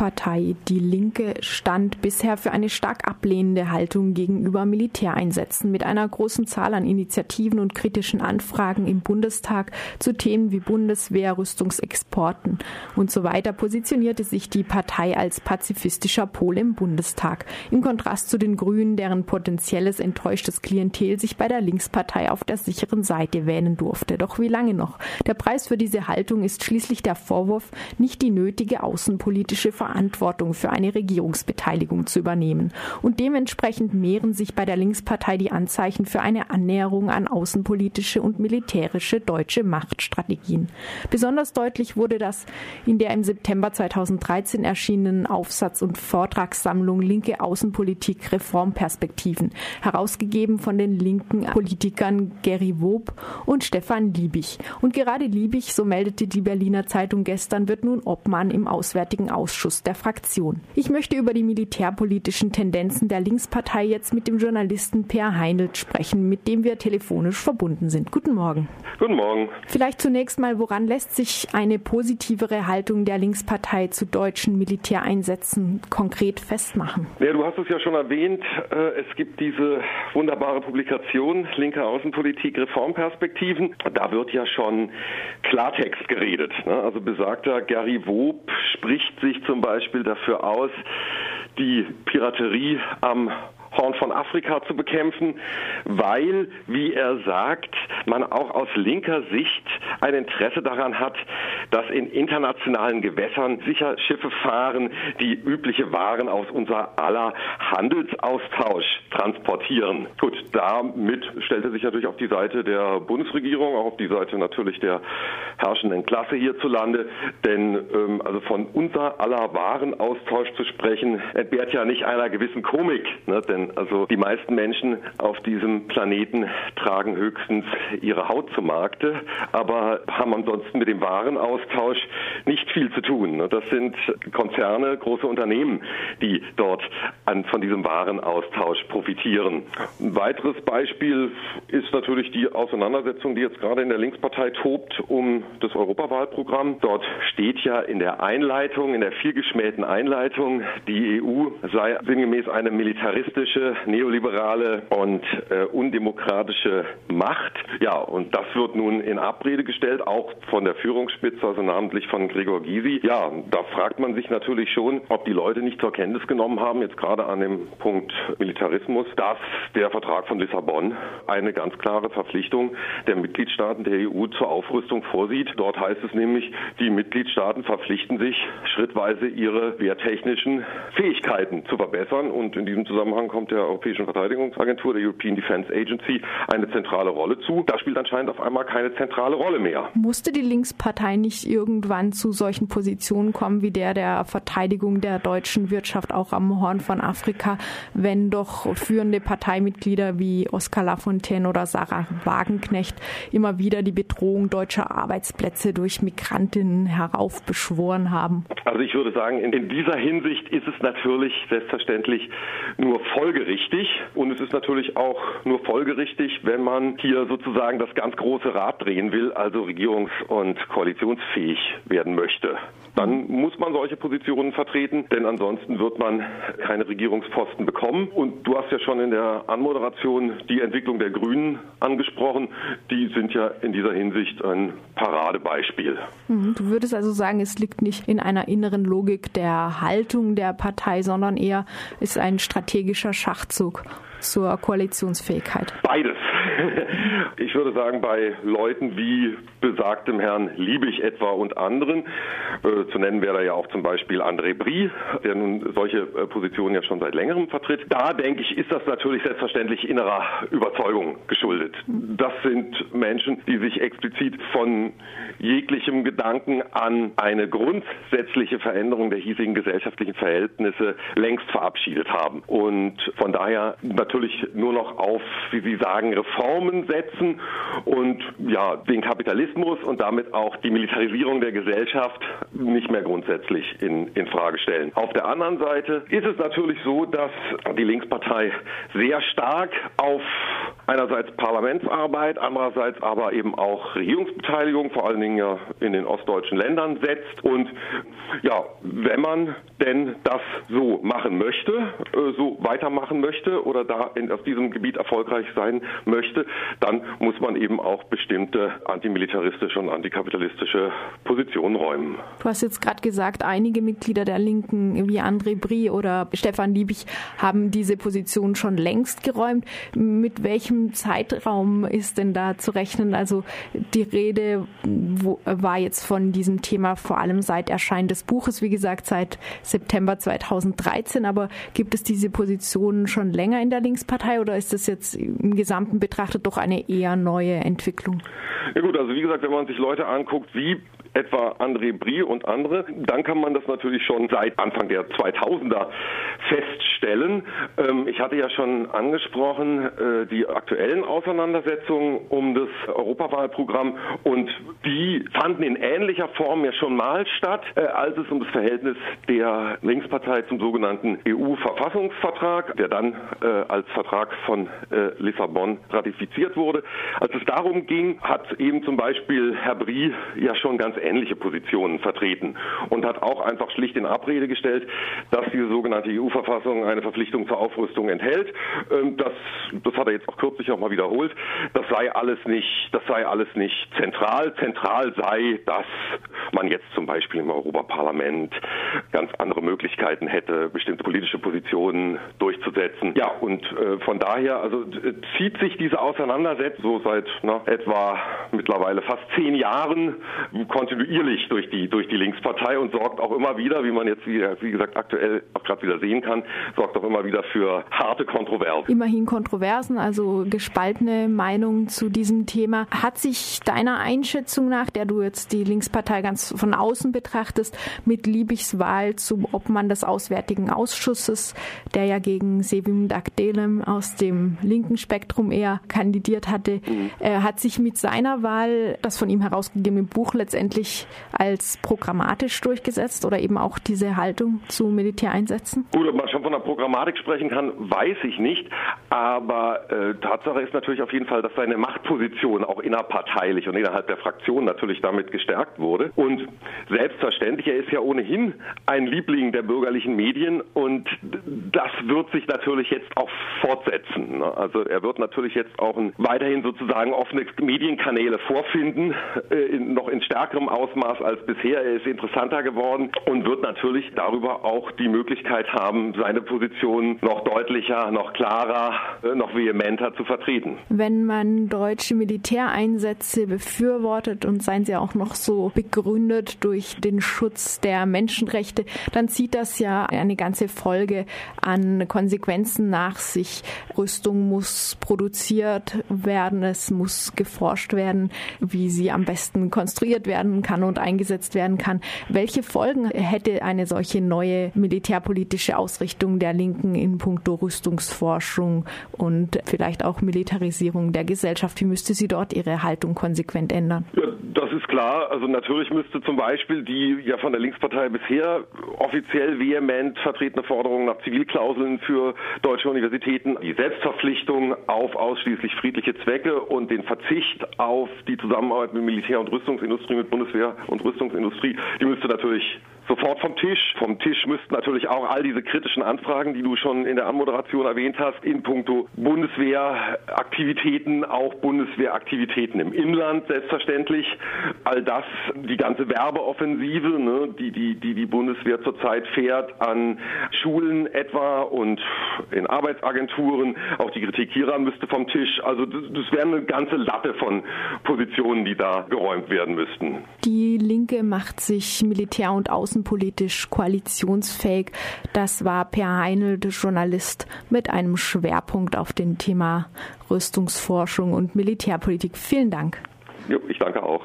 Linkspartei Die Linke stand bisher für eine stark ablehnende Haltung gegenüber Militäreinsätzen mit einer großen Zahl an Initiativen und kritischen Anfragen im Bundestag zu Themen wie Bundeswehr, Rüstungsexporten und so weiter positionierte sich die Partei als pazifistischer Pol im Bundestag. Im Kontrast zu den Grünen, deren potenzielles enttäuschtes Klientel sich bei der Linkspartei auf der sicheren Seite wähnen durfte. Doch wie lange noch? Der Preis für diese Haltung ist schließlich der Vorwurf, nicht die nötige außenpolitische Verantwortung für eine Regierungsbeteiligung zu übernehmen. Und dementsprechend mehren sich bei der Linkspartei die Anzeichen für eine Annäherung an außenpolitische und militärische deutsche Machtstrategien. Besonders deutlich wurde das in der im September 2013 erschienenen Aufsatz- und Vortragssammlung Linke Außenpolitik Reformperspektiven, herausgegeben von den linken Politikern Gary Wob und Stefan Liebig. Und gerade Liebig, so meldete die Berliner Zeitung gestern, wird nun Obmann im Auswärtigen Ausschuss der Fraktion. Ich möchte über die militärpolitischen Tendenzen der Linkspartei jetzt mit dem Journalisten Per Heinelt sprechen, mit dem wir telefonisch verbunden sind. Guten Morgen. Guten Morgen. Vielleicht zunächst mal, woran lässt sich eine positivere Haltung der Linkspartei zu deutschen Militäreinsätzen konkret festmachen? Ja, du hast es ja schon erwähnt. Äh, es gibt diese wunderbare Publikation Linke Außenpolitik Reformperspektiven. Da wird ja schon Klartext geredet. Ne? Also besagter Gary Wob spricht sich zum Beispiel dafür aus, die Piraterie am Horn von Afrika zu bekämpfen, weil, wie er sagt, man auch aus linker Sicht ein Interesse daran hat, dass in internationalen Gewässern sicher Schiffe fahren, die übliche Waren aus unser aller Handelsaustausch transportieren. Gut, damit stellt er sich natürlich auf die Seite der Bundesregierung, auch auf die Seite natürlich der herrschenden Klasse hierzulande, denn ähm, also von unser aller Warenaustausch zu sprechen, entbehrt ja nicht einer gewissen Komik, ne? denn also die meisten Menschen auf diesem Planeten tragen höchstens ihre Haut zu Markte, aber haben ansonsten mit dem Warenaustausch nicht viel zu tun. Das sind Konzerne, große Unternehmen, die dort an, von diesem Warenaustausch profitieren. Ein weiteres Beispiel ist natürlich die Auseinandersetzung, die jetzt gerade in der Linkspartei tobt um das Europawahlprogramm. Dort steht ja in der Einleitung, in der vielgeschmähten Einleitung, die EU sei sinngemäß eine militaristische, neoliberale und äh, undemokratische Macht. Ja, und das wird nun in Abrede gestellt, auch von der Führungsspitze, also namentlich von Gregor Gysi. Ja, da fragt man sich natürlich schon, ob die Leute nicht zur Kenntnis genommen haben, jetzt gerade an dem Punkt Militarismus, dass der Vertrag von Lissabon eine ganz klare Verpflichtung der Mitgliedstaaten der EU zur Aufrüstung vorsieht. Dort heißt es nämlich, die Mitgliedstaaten verpflichten sich schrittweise ihre wehrtechnischen Fähigkeiten zu verbessern und in diesem Zusammenhang kommt der Europäischen Verteidigungsagentur, der European Defence Agency, eine zentrale Rolle zu. Da spielt anscheinend auf einmal keine zentrale Rolle mehr. Musste die Linkspartei nicht irgendwann zu solchen Positionen kommen wie der der Verteidigung der deutschen Wirtschaft auch am Horn von Afrika, wenn doch führende Parteimitglieder wie Oskar Lafontaine oder Sarah Wagenknecht immer wieder die Bedrohung deutscher Arbeitsplätze durch Migrantinnen heraufbeschworen haben? Also ich würde sagen, in, dieser Hinsicht ist es natürlich selbstverständlich nur folgerichtig und es ist natürlich auch nur folgerichtig, wenn man hier sozusagen das ganz große Rad drehen will, also regierungs- und koalitionsfähig werden möchte. Dann muss man solche Positionen vertreten, denn ansonsten wird man keine Regierungsposten bekommen. Und du hast ja schon in der Anmoderation die Entwicklung der Grünen angesprochen. Die sind ja in dieser Hinsicht ein Paradebeispiel. Mhm. Du würdest also sagen, es liegt nicht in einer inneren Logik der Haltung der Partei, sondern eher ist ein strategischer Schachzug zur Koalitionsfähigkeit? Beides. Ich würde sagen, bei Leuten wie besagtem Herrn Liebig etwa und anderen, äh, zu nennen wäre da ja auch zum Beispiel André Brie, der nun solche äh, Positionen ja schon seit längerem vertritt. Da denke ich, ist das natürlich selbstverständlich innerer Überzeugung geschuldet. Das sind Menschen, die sich explizit von jeglichem Gedanken an eine grundsätzliche Veränderung der hiesigen gesellschaftlichen Verhältnisse längst verabschiedet haben und von daher natürlich nur noch auf, wie Sie sagen, Reformen setzen und ja, den Kapitalismus und damit auch die Militarisierung der Gesellschaft nicht mehr grundsätzlich in, in Frage stellen. Auf der anderen Seite ist es natürlich so, dass die Linkspartei sehr stark auf einerseits Parlamentsarbeit, andererseits aber eben auch Regierungsbeteiligung, vor allen Dingen ja in den ostdeutschen Ländern setzt. Und ja, wenn man denn das so machen möchte, äh, so weitermachen möchte oder da in, auf diesem Gebiet erfolgreich sein möchte, dann muss man eben auch bestimmte antimilitaristische und antikapitalistische Positionen räumen. Du hast jetzt gerade gesagt, einige Mitglieder der Linken wie André Brie oder Stefan Liebig haben diese Position schon längst geräumt. Mit welchem Zeitraum ist denn da zu rechnen? Also die Rede war jetzt von diesem Thema vor allem seit Erscheinen des Buches, wie gesagt, seit September 2013. Aber gibt es diese Position schon länger in der Linkspartei oder ist das jetzt im Gesamten betrachtet doch eine eher neue Entwicklung? Ja gut, also wie gesagt, wenn man sich Leute anguckt, wie etwa André Brie und andere, dann kann man das natürlich schon seit Anfang der 2000er feststellen. Ähm, ich hatte ja schon angesprochen, äh, die aktuellen Auseinandersetzungen um das Europawahlprogramm und die fanden in ähnlicher Form ja schon mal statt, äh, als es um das Verhältnis der Linkspartei zum sogenannten EU-Verfassungsvertrag, der dann äh, als Vertrag von Lissabon ratifiziert wurde. Als es darum ging, hat eben zum Beispiel Herr Brie ja schon ganz ähnliche Positionen vertreten und hat auch einfach schlicht in Abrede gestellt, dass diese sogenannte EU-Verfassung eine Verpflichtung zur Aufrüstung enthält. Ähm, das, das hat er jetzt auch kürzlich auch mal wiederholt. Das sei alles nicht, das sei alles nicht zentral. Zentral sei, dass man jetzt zum Beispiel im Europaparlament ganz andere Möglichkeiten hätte, bestimmte politische Positionen durchzusetzen. Ja, und äh, von daher, also zieht sich diese Auseinandersetzung so seit na, etwa mittlerweile fast zehn Jahren kontinuierlich durch die durch die Linkspartei und sorgt auch immer wieder, wie man jetzt wie, wie gesagt aktuell auch gerade wieder sehen kann, sorgt auch immer wieder für harte Kontroversen. Immerhin Kontroversen, also gespaltene Meinungen zu diesem Thema. Hat sich deiner Einschätzung nach, der du jetzt die Linkspartei ganz von außen betrachtest, mit Liebigs Wahl zum Obmann des Auswärtigen Ausschusses, der ja gegen Sevim Dagdelem aus dem linken Spektrum eher kandidiert hatte, mhm. äh, hat sich mit seiner Wahl das von ihm herausgegebene Buch letztendlich als programmatisch durchgesetzt oder eben auch diese Haltung zu Militäreinsätzen? Gut, ob man schon von der Programmatik sprechen kann, weiß ich nicht. Aber äh, Tatsache ist natürlich auf jeden Fall, dass seine Machtposition auch innerparteilich und innerhalb der Fraktion natürlich damit gestärkt wurde. Und selbstverständlich, er ist ja ohnehin ein Liebling der bürgerlichen Medien und das wird sich natürlich jetzt auch fortsetzen. Ne? Also er wird natürlich jetzt auch weiterhin sozusagen offene Medienkanäle vorfinden, äh, noch in stärkerem Ausmaß als bisher. Er ist interessanter geworden und wird natürlich darüber auch die Möglichkeit haben, seine Position noch deutlicher, noch klarer, äh, noch vehementer zu vertreten. Wenn man deutsche Militäreinsätze befürwortet und seien sie auch noch so begründet durch den Schutz der Menschenrechte, dann zieht das ja eine ganze Folge an Konsequenzen nach sich. Rüstung muss produziert werden, es muss geforscht werden, wie sie am besten konstruiert werden kann und eingesetzt werden kann. Welche Folgen hätte eine solche neue militärpolitische Ausrichtung der Linken in puncto Rüstungsforschung und vielleicht auch Militarisierung der Gesellschaft? Wie müsste sie dort ihre Haltung konsequent ändern? Das ist klar. Also natürlich müsste zum Beispiel die ja von der Linkspartei bisher offiziell vehement vertretene Forderung nach Zivilklauseln für deutsche Universitäten, die Selbstverpflichtung auf ausschließlich friedliche Zwecke und den Verzicht auf die Zusammenarbeit mit Militär- und Rüstungsindustrie, mit Bundeswehr und Rüstungsindustrie, die müsste natürlich sofort vom Tisch. Vom Tisch müssten natürlich auch all diese kritischen Anfragen, die du schon in der Anmoderation erwähnt hast, in puncto Bundeswehraktivitäten, auch Bundeswehraktivitäten im Inland selbstverständlich. All das, die ganze Werbeoffensive, ne, die, die, die die Bundeswehr zurzeit fährt an Schulen etwa und in Arbeitsagenturen. Auch die Kritik hieran müsste vom Tisch. Also das, das wäre eine ganze Latte von Positionen, die da geräumt werden müssten. Die Linke macht sich Militär- und Außen außenpolitisch koalitionsfähig. Das war Per Heinl, der Journalist, mit einem Schwerpunkt auf dem Thema Rüstungsforschung und Militärpolitik. Vielen Dank. Jo, ich danke auch.